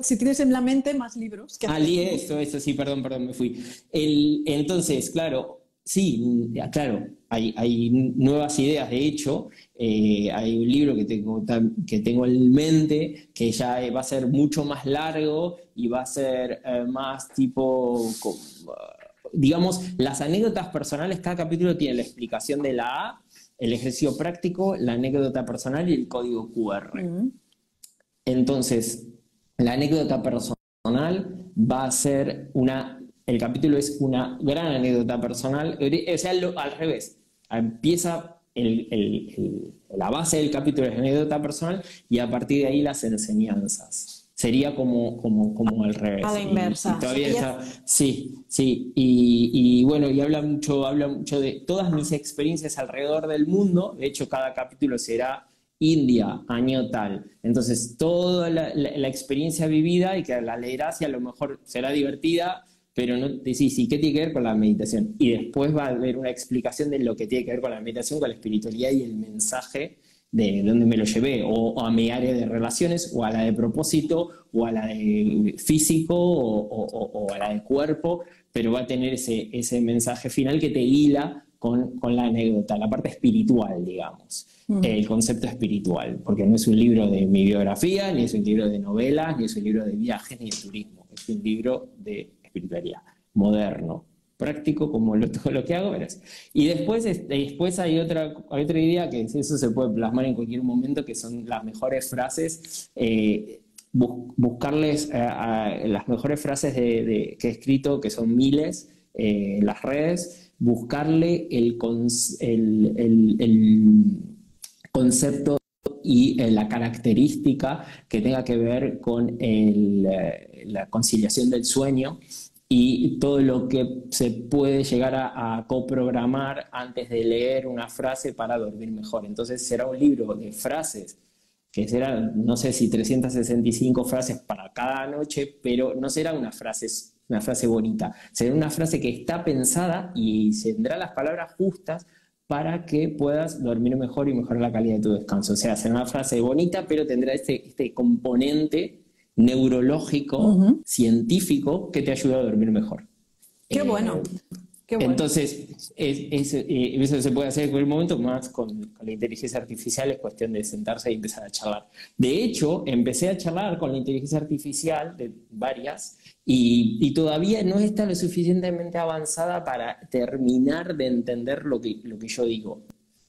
si, tienes en la mente más libros. Que ah, eso, eso, sí, perdón, perdón, me fui. El, entonces, claro, sí, claro, hay, hay nuevas ideas. De hecho, eh, hay un libro que tengo, que tengo en mente que ya va a ser mucho más largo y va a ser eh, más tipo, digamos, las anécdotas personales, cada capítulo tiene la explicación de la A, el ejercicio práctico, la anécdota personal y el código QR. Entonces, la anécdota personal va a ser una, el capítulo es una gran anécdota personal, o sea, al revés, empieza la base del capítulo es la anécdota personal y a partir de ahí las enseñanzas. Sería como, como, como al revés. A la inversa. sí, sí. Y, bueno, y habla mucho, habla mucho de todas mis experiencias alrededor del mundo. De hecho, cada capítulo será India, año tal. Entonces, toda la, la experiencia vivida y que la leerás y a lo mejor será divertida, pero no decís, ¿y qué tiene que ver con la meditación? Y después va a haber una explicación de lo que tiene que ver con la meditación, con la espiritualidad y el mensaje de dónde me lo llevé, o, a mi área de relaciones, o a la de propósito, o a la de físico, o, a la de cuerpo, pero va a tener ese, ese mensaje final que te hila con, con la anécdota, la parte espiritual, digamos, el concepto espiritual, porque no es un libro de mi biografía, ni es un libro de novelas, ni es un libro de viajes, ni de turismo, es un libro de espiritualidad, moderno, práctico como lo, todo lo que hago. Y después, después hay, otra, otra idea que eso se puede plasmar en cualquier momento, que son las mejores frases. Eh, buscarles eh, las mejores frases de, que he escrito, que son miles eh, en las redes, buscarle el, el, el concepto y la característica que tenga que ver con la conciliación del sueño y todo lo que se puede llegar a, coprogramar antes de leer una frase para dormir mejor. Entonces será un libro de frases, que será, no sé si 365 frases para cada noche, pero no será una frase, una frase bonita, será una frase que está pensada y tendrá las palabras justas para que puedas dormir mejor y mejorar la calidad de tu descanso. O sea, será una frase bonita, pero tendrá este, este componente neurológico, científico, que te ayuda a dormir mejor. Qué eh, bueno. Entonces, eh, eso se puede hacer en cualquier momento, más con, la inteligencia artificial es cuestión de sentarse y empezar a charlar. De hecho, empecé a charlar con la inteligencia artificial de varias y, todavía no está lo suficientemente avanzada para terminar de entender lo que, lo que yo digo.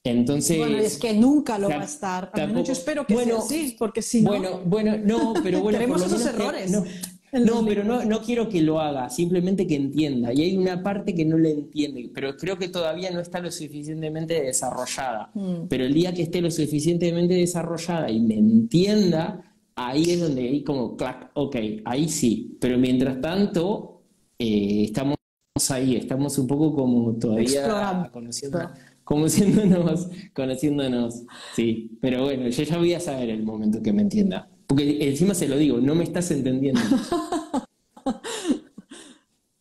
Entonces, bueno, es que nunca lo va a estar. yo espero que sea así, porque si no. Bueno, bueno, no, pero bueno. Tenemos esos errores. no, pero no, no, quiero que lo haga, simplemente que entienda. Y hay una parte que no le entiende, pero creo que todavía no está lo suficientemente desarrollada. Mm. Pero el día que esté lo suficientemente desarrollada y me entienda, ahí es donde hay como, clac, ok, ahí sí. Pero mientras tanto, eh, estamos ahí, estamos un poco como todavía conociendo conociéndonos, conociéndonos, sí. Pero bueno, yo ya voy a saber el momento que me entienda. Porque encima se lo digo, no me estás entendiendo.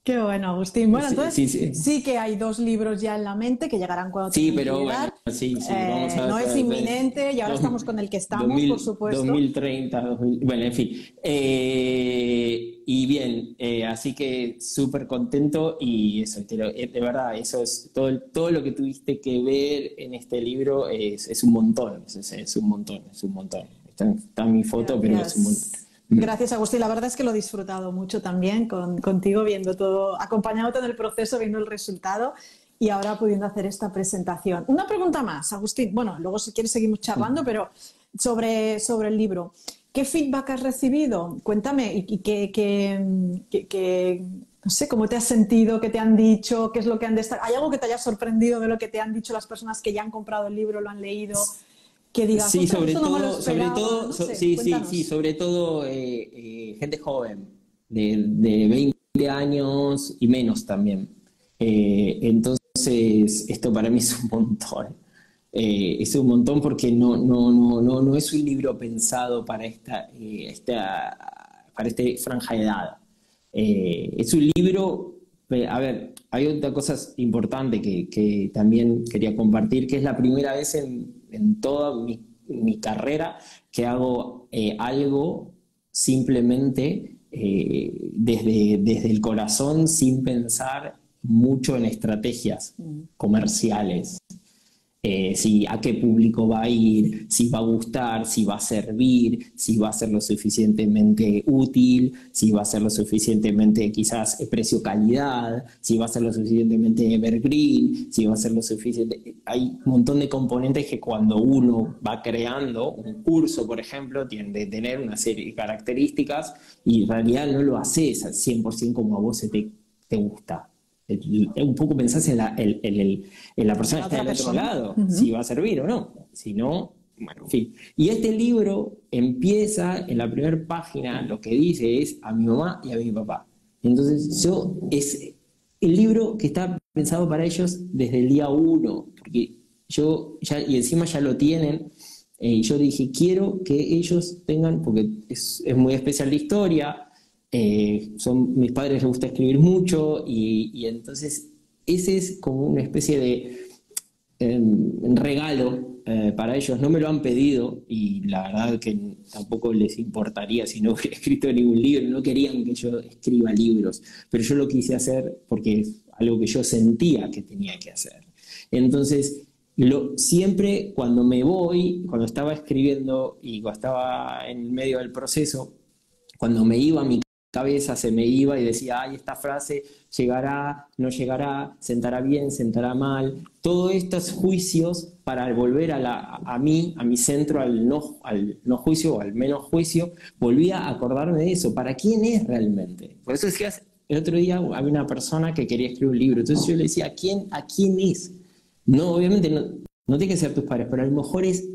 Qué bueno, Agustín. Bueno, entonces sí, que hay dos libros ya en la mente que llegarán cuando Sí, pero bueno, sí, sí, vamos a No es inminente y ahora estamos con el que estamos, por supuesto. 2030, bueno, en fin. Eh, y bien, eh, así que súper contento y eso, eh, de verdad, eso es todo, todo lo que tuviste que ver en este libro es, es un montón, es, es, un montón, es un montón. Está, está mi foto, pero es un montón. Gracias, Agustín. La verdad es que lo he disfrutado mucho también contigo, viendo todo, acompañándote en el proceso, viendo el resultado y ahora pudiendo hacer esta presentación. Una pregunta más, Agustín. Bueno, luego si quieres seguimos charlando, pero sobre, sobre el libro. ¿Qué feedback has recibido? Cuéntame y, qué, no sé, cómo te has sentido, qué te han dicho, qué es lo que han destacado. ¿Hay algo que te haya sorprendido de lo que te han dicho las personas que ya han comprado el libro, lo han leído? Sí, sobre todo, sobre todo, sí, sí, sí, sobre todo eh, eh, gente joven, de, de, 20 años y menos también. Eh, entonces, esto para mí es un montón. es un montón porque no, no, no, no, no es un libro pensado para esta, esta para este franja de edad. es un libro, a ver, hay otra cosa importante que, que también quería compartir, que es la primera vez en en toda mi mi carrera que hago eh, algo simplemente eh, desde, desde el corazón sin pensar mucho en estrategias mm. comerciales. Eh, si a qué público va a ir, si va a gustar, si va a servir, si va a ser lo suficientemente útil, si va a ser lo suficientemente quizás precio calidad, si va a ser lo suficientemente evergreen, si va a ser lo suficiente. Hay un montón de componentes que cuando uno va creando un curso, por ejemplo, tiene que tener una serie de características y en realidad no lo haces al 100% como a vos te, te gusta un poco pensás en la, la persona que está del otro lado, si va a servir o no. Si no, bueno, en fin. Y este libro empieza en la primera página, lo que dice es a mi mamá y a mi papá. Entonces, yo, es el libro que está pensado para ellos desde el día uno, porque yo, ya, y encima ya lo tienen, eh, y yo dije, quiero que ellos tengan, porque es, es muy especial la historia, eh, son, mis padres les gusta escribir mucho y, entonces ese es como una especie de em, regalo eh, para ellos. No me lo han pedido y la verdad que tampoco les importaría si no hubiera escrito ningún libro. No querían que yo escriba libros, pero yo lo quise hacer porque es algo que yo sentía que tenía que hacer. Entonces, siempre cuando me voy, cuando estaba escribiendo y cuando estaba en medio del proceso, cuando me iba a mi cabeza se me iba y decía, ay, esta frase llegará, no llegará, sentará bien, sentará mal. Todos estos juicios para volver a, la, a mí, a mi centro, al no, al no juicio o al menos juicio, volvía a acordarme de eso. ¿Para quién es realmente? Por eso decías, el otro día había una persona que quería escribir un libro, entonces yo le decía, ¿a quién, a quién es? No, obviamente no, no tiene que ser tus padres, pero a lo mejor es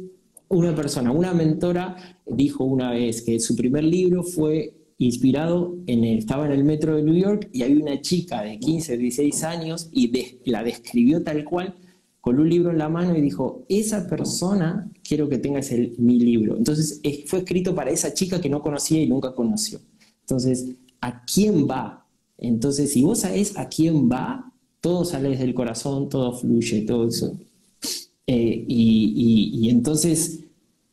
una persona, una mentora dijo una vez que su primer libro fue inspirado en estaba en el metro de New York y había una chica de 15, 16 años y la describió tal cual con un libro en la mano y dijo, esa persona quiero que tengas el, mi libro. Entonces fue escrito para esa chica que no conocía y nunca conoció. Entonces, ¿a quién va? Entonces, si vos sabés a quién va, todo sale desde el corazón, todo fluye, todo eso. Eh, y, y entonces,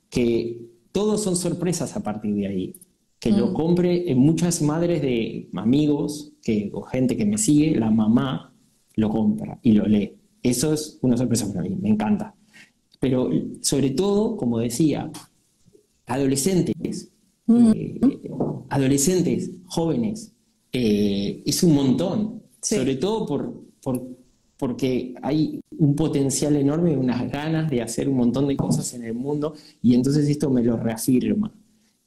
que todos son sorpresas a partir de ahí que lo mm. compre en muchas madres de amigos que, o gente que me sigue, la mamá lo compra y lo lee. Eso es una sorpresa para mí, me encanta. Pero sobre todo, como decía, adolescentes, mm. eh, adolescentes, jóvenes, eh, es un montón. Sobre todo por, por, porque hay un potencial enorme, unas ganas de hacer un montón de cosas en el mundo y entonces esto me lo reafirma.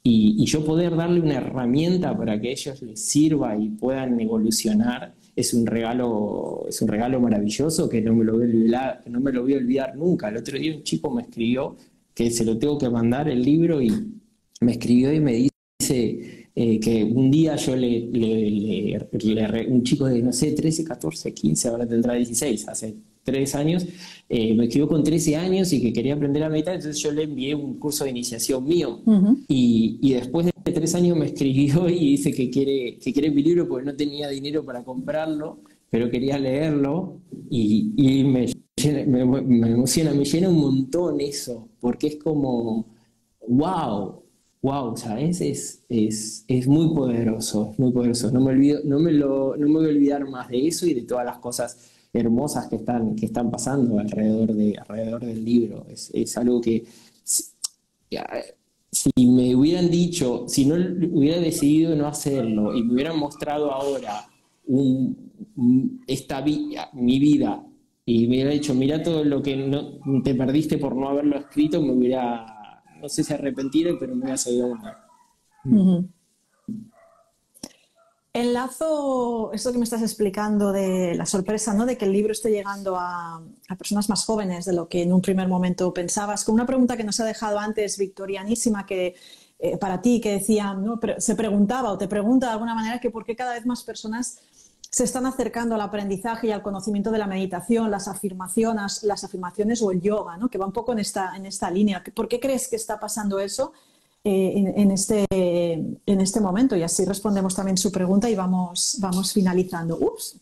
Y, yo poder darle una herramienta para que ellos les sirva y puedan evolucionar es un regalo, es un regalo maravilloso que no me lo voy a olvidar, no me lo voy a olvidar nunca. El otro día un chico me escribió que se lo tengo que mandar el libro y me escribió y me dice eh, que un día yo le, le, un chico de, no sé, 13, 14, 15, ahora tendrá 16, hace tres años, eh, me escribió con 13 años y que quería aprender a meditar, entonces yo le envié un curso de iniciación mío. y, y, después de tres años me escribió y dice que quiere, que quiere mi libro porque no tenía dinero para comprarlo, pero quería leerlo y, y me, me, me, emociona, me llena un montón eso, porque es como, wow, wow, ¿sabes? Es, es, es muy poderoso, es muy poderoso. No me, olvido, no, me lo, no me voy a olvidar más de eso y de todas las cosas hermosas que están, que están pasando alrededor, de, alrededor del libro. Es, es algo que si, me hubieran dicho, si no hubiera decidido no hacerlo y me hubieran mostrado ahora esta mi vida y me hubiera dicho, mira todo lo que no, te perdiste por no haberlo escrito, me hubiera, no sé si arrepentido, pero me hubiera salido mal. Enlazo esto que me estás explicando de la sorpresa, ¿no? De que el libro esté llegando a, personas más jóvenes de lo que en un primer momento pensabas. Con una pregunta que nos ha dejado antes victorianísima que eh, para ti, que decía, ¿no? se preguntaba o te pregunta de alguna manera que por qué cada vez más personas se están acercando al aprendizaje y al conocimiento de la meditación, las afirmaciones, las afirmaciones o el yoga, ¿no? Que va un poco en esta, en esta línea. ¿Por qué crees que está pasando eso? Eh, en, este, en este momento. Y así respondemos también su pregunta y vamos, vamos finalizando. Ups.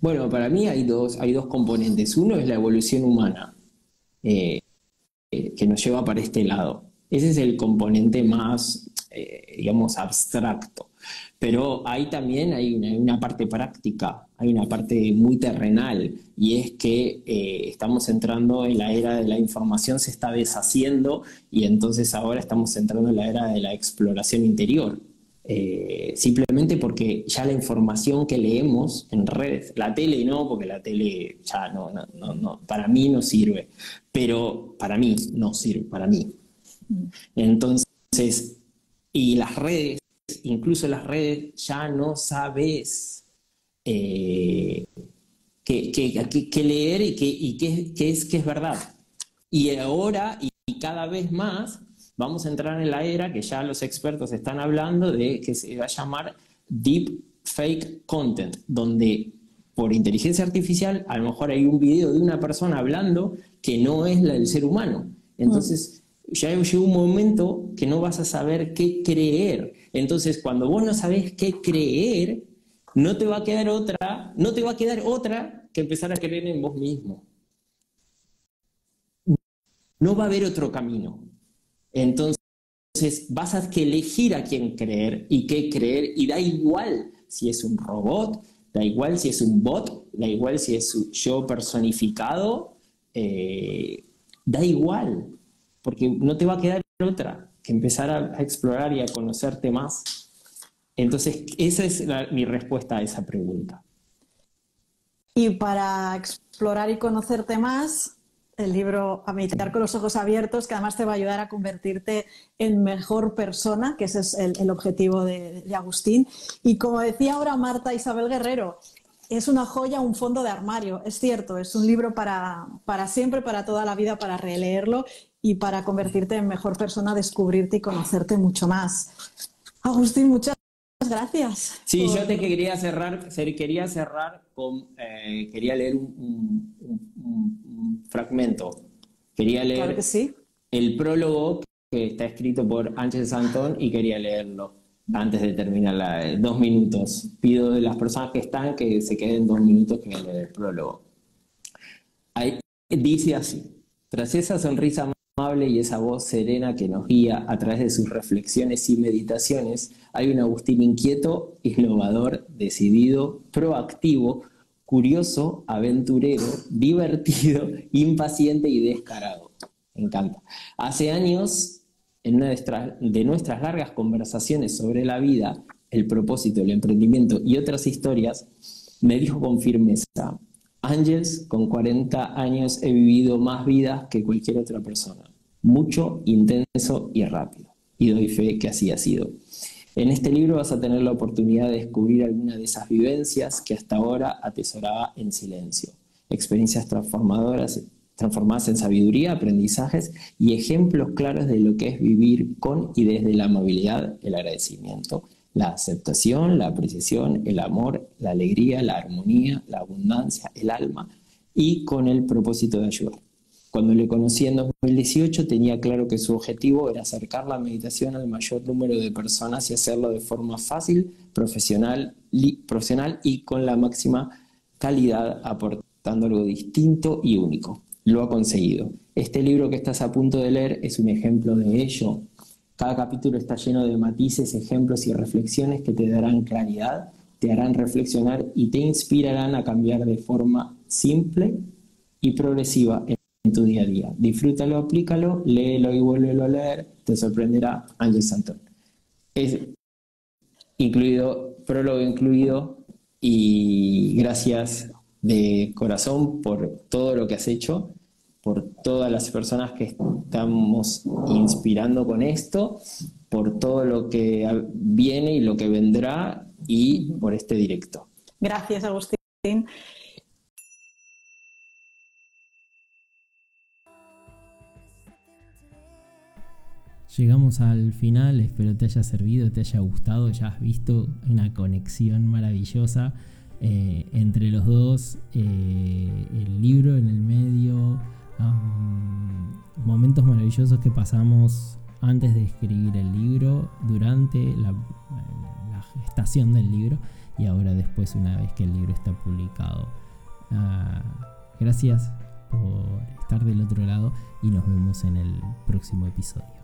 Bueno, para mí hay dos, hay dos componentes. Uno es la evolución humana. Eh, que nos lleva para este lado. Ese es el componente más, eh, digamos, abstracto. Pero hay también hay una, parte práctica, hay una parte muy terrenal, y es que eh, estamos entrando en la era de la información, se está deshaciendo, y entonces ahora estamos entrando en la era de la exploración interior. Eh, simplemente porque ya la información que leemos en redes, la tele no, porque la tele ya no, no, no, para mí no sirve, pero para mí no sirve, para mí. Mm. Entonces, y las redes incluso las redes, ya no sabes eh, qué, leer y, qué, es, qué es verdad. Y ahora, y cada vez más, vamos a entrar en la era que ya los expertos están hablando de que se va a llamar Deep Fake Content, donde por inteligencia artificial a lo mejor hay un video de una persona hablando que no es la del ser humano. Entonces, ya llega un momento que no vas a saber qué creer. Entonces, cuando vos no sabés qué creer, no te va a quedar otra, no te va a quedar otra que empezar a creer en vos mismo. No va a haber otro camino. Entonces, vas a que elegir a quién creer y qué creer, y da igual si es un robot, da igual si es un bot, da igual si es yo personificado, eh, da igual porque no te va a quedar otra empezar a, explorar y a conocerte más. Entonces, esa es mi respuesta a esa pregunta. Y para explorar y conocerte más, el libro A meditar con los ojos abiertos, que además te va a ayudar a convertirte en mejor persona, que ese es el, objetivo de, de, Agustín. Y como decía ahora Marta Isabel Guerrero, es una joya, un fondo de armario, es cierto, es un libro para, para siempre, para toda la vida, para releerlo y para convertirte en mejor persona, descubrirte y conocerte mucho más. Agustín, muchas gracias. Sí, yo te quería cerrar, quería cerrar con, eh, quería leer un, fragmento. Quería leer el prólogo que está escrito por Ángel Santón y quería leerlo antes de terminar la, dos minutos. Pido de las personas que están que se queden dos minutos que leer el prólogo. dice así, tras esa sonrisa y esa voz serena que nos guía a través de sus reflexiones y meditaciones, hay un Agustín inquieto, innovador, decidido, proactivo, curioso, aventurero, divertido, impaciente y descarado. Me encanta. Hace años, en una de nuestras largas conversaciones sobre la vida, el propósito, el emprendimiento y otras historias, me dijo con firmeza, Ángels, con 40 años he vivido más vidas que cualquier otra persona mucho, intenso y rápido. Y doy fe que así ha sido. En este libro vas a tener la oportunidad de descubrir alguna de esas vivencias que hasta ahora atesoraba en silencio. Experiencias transformadoras, transformadas en sabiduría, aprendizajes y ejemplos claros de lo que es vivir con y desde la amabilidad, el agradecimiento, la aceptación, la apreciación, el amor, la alegría, la armonía, la abundancia, el alma y con el propósito de ayudar. Cuando le conocí en 2018 tenía claro que su objetivo era acercar la meditación al mayor número de personas y hacerlo de forma fácil, profesional, profesional y con la máxima calidad, aportando algo distinto y único. Lo ha conseguido. Este libro que estás a punto de leer es un ejemplo de ello. Cada capítulo está lleno de matices, ejemplos y reflexiones que te darán claridad, te harán reflexionar y te inspirarán a cambiar de forma simple y progresiva en tu día a día. Disfrútalo, aplícalo, léelo y vuélvelo a leer, te sorprenderá Ángel Santón. Es incluido, prólogo incluido, y gracias de corazón por todo lo que has hecho, por todas las personas que estamos inspirando con esto, por todo lo que viene y lo que vendrá y por este directo. Gracias, Agustín. Llegamos al final, espero te haya servido, te haya gustado, ya has visto una conexión maravillosa eh, entre los dos, eh, el libro en el medio, momentos maravillosos que pasamos antes de escribir el libro, durante la, gestación del libro y ahora después una vez que el libro está publicado. Ah, gracias por estar del otro lado y nos vemos en el próximo episodio.